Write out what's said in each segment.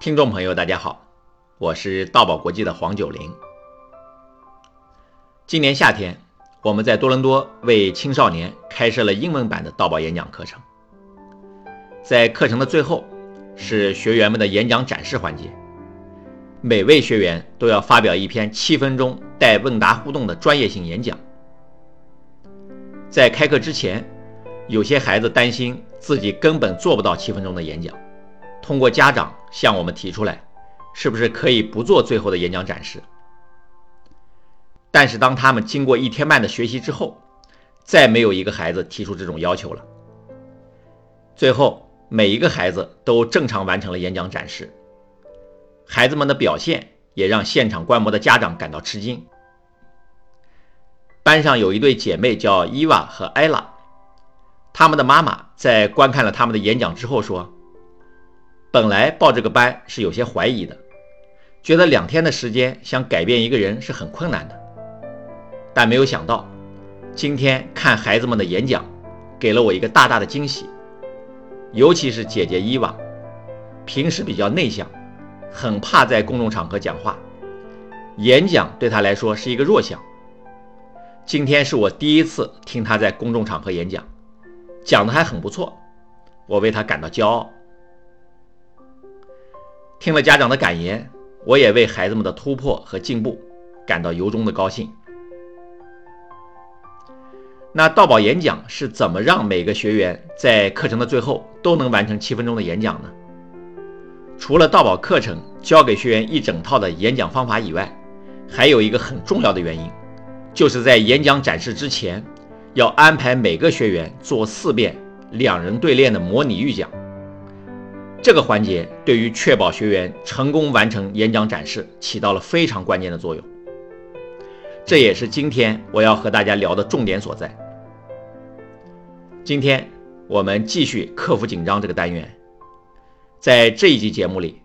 听众朋友，大家好，我是道宝国际的黄九龄。今年夏天，我们在多伦多为青少年开设了英文版的道宝演讲课程。在课程的最后，是学员们的演讲展示环节，每位学员都要发表一篇七分钟带问答互动的专业性演讲。在开课之前，有些孩子担心自己根本做不到七分钟的演讲，通过家长向我们提出来，是不是可以不做最后的演讲展示？但是当他们经过一天半的学习之后，再没有一个孩子提出这种要求了。最后，每一个孩子都正常完成了演讲展示，孩子们的表现也让现场观摩的家长感到吃惊。班上有一对姐妹叫伊娃和艾拉。他们的妈妈在观看了他们的演讲之后说：“本来报这个班是有些怀疑的，觉得两天的时间想改变一个人是很困难的。但没有想到，今天看孩子们的演讲，给了我一个大大的惊喜。尤其是姐姐伊娃，平时比较内向，很怕在公众场合讲话，演讲对她来说是一个弱项。今天是我第一次听她在公众场合演讲。”讲的还很不错，我为她感到骄傲。听了家长的感言，我也为孩子们的突破和进步感到由衷的高兴。那道宝演讲是怎么让每个学员在课程的最后都能完成七分钟的演讲呢？除了道宝课程教给学员一整套的演讲方法以外，还有一个很重要的原因，就是在演讲展示之前。要安排每个学员做四遍两人对练的模拟预讲，这个环节对于确保学员成功完成演讲展示起到了非常关键的作用。这也是今天我要和大家聊的重点所在。今天我们继续克服紧张这个单元，在这一集节目里，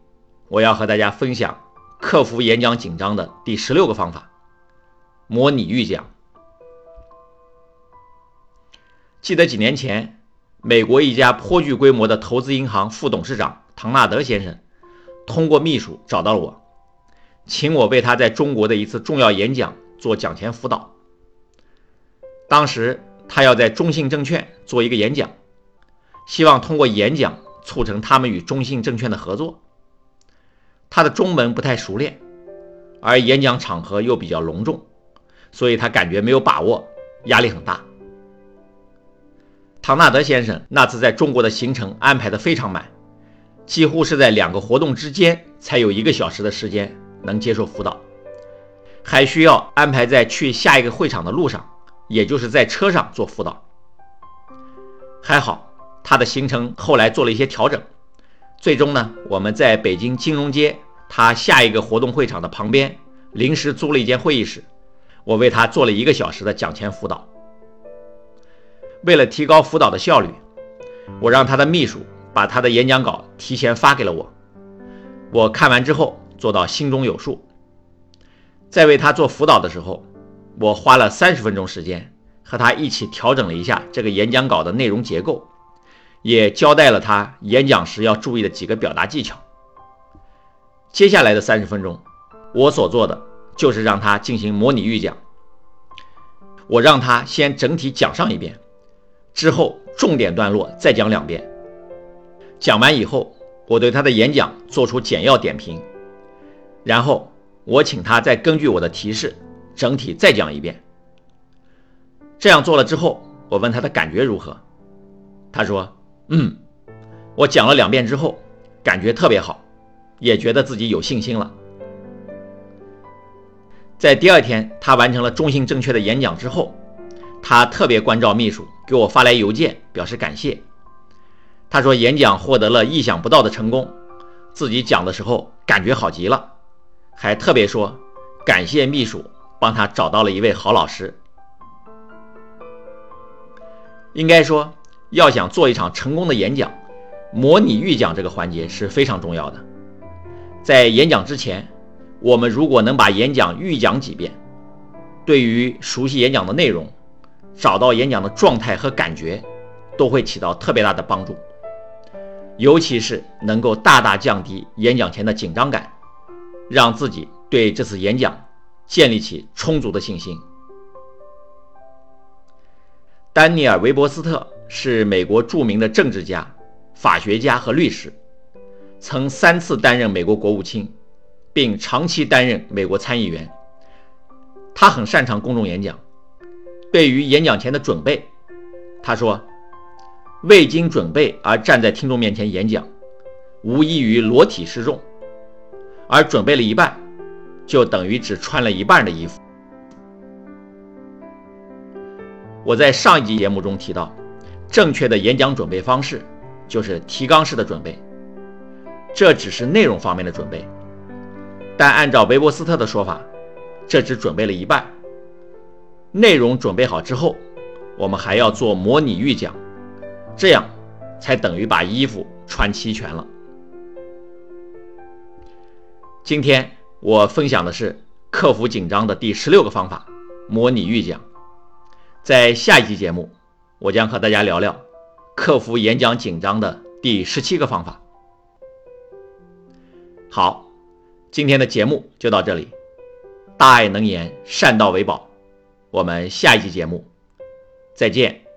我要和大家分享克服演讲紧张的第十六个方法——模拟预讲。记得几年前，美国一家颇具规模的投资银行副董事长唐纳德先生，通过秘书找到了我，请我为他在中国的一次重要演讲做讲前辅导。当时他要在中信证券做一个演讲，希望通过演讲促成他们与中信证券的合作。他的中文不太熟练，而演讲场合又比较隆重，所以他感觉没有把握，压力很大。唐纳德先生那次在中国的行程安排的非常满，几乎是在两个活动之间才有一个小时的时间能接受辅导，还需要安排在去下一个会场的路上，也就是在车上做辅导。还好他的行程后来做了一些调整，最终呢，我们在北京金融街他下一个活动会场的旁边临时租了一间会议室，我为他做了一个小时的讲前辅导。为了提高辅导的效率，我让他的秘书把他的演讲稿提前发给了我。我看完之后做到心中有数。在为他做辅导的时候，我花了三十分钟时间和他一起调整了一下这个演讲稿的内容结构，也交代了他演讲时要注意的几个表达技巧。接下来的三十分钟，我所做的就是让他进行模拟预讲。我让他先整体讲上一遍。之后，重点段落再讲两遍。讲完以后，我对他的演讲做出简要点评，然后我请他再根据我的提示，整体再讲一遍。这样做了之后，我问他的感觉如何，他说：“嗯，我讲了两遍之后，感觉特别好，也觉得自己有信心了。”在第二天，他完成了中信正确的演讲之后。他特别关照秘书，给我发来邮件表示感谢。他说演讲获得了意想不到的成功，自己讲的时候感觉好极了，还特别说感谢秘书帮他找到了一位好老师。应该说，要想做一场成功的演讲，模拟预讲这个环节是非常重要的。在演讲之前，我们如果能把演讲预讲几遍，对于熟悉演讲的内容。找到演讲的状态和感觉，都会起到特别大的帮助。尤其是能够大大降低演讲前的紧张感，让自己对这次演讲建立起充足的信心。丹尼尔·韦伯斯特是美国著名的政治家、法学家和律师，曾三次担任美国国务卿，并长期担任美国参议员。他很擅长公众演讲。对于演讲前的准备，他说：“未经准备而站在听众面前演讲，无异于裸体示众；而准备了一半，就等于只穿了一半的衣服。”我在上一集节目中提到，正确的演讲准备方式就是提纲式的准备，这只是内容方面的准备。但按照韦伯斯特的说法，这只准备了一半。内容准备好之后，我们还要做模拟预讲，这样才等于把衣服穿齐全了。今天我分享的是克服紧张的第十六个方法——模拟预讲。在下一期节目，我将和大家聊聊克服演讲紧张的第十七个方法。好，今天的节目就到这里。大爱能言，善道为宝。我们下一期节目再见。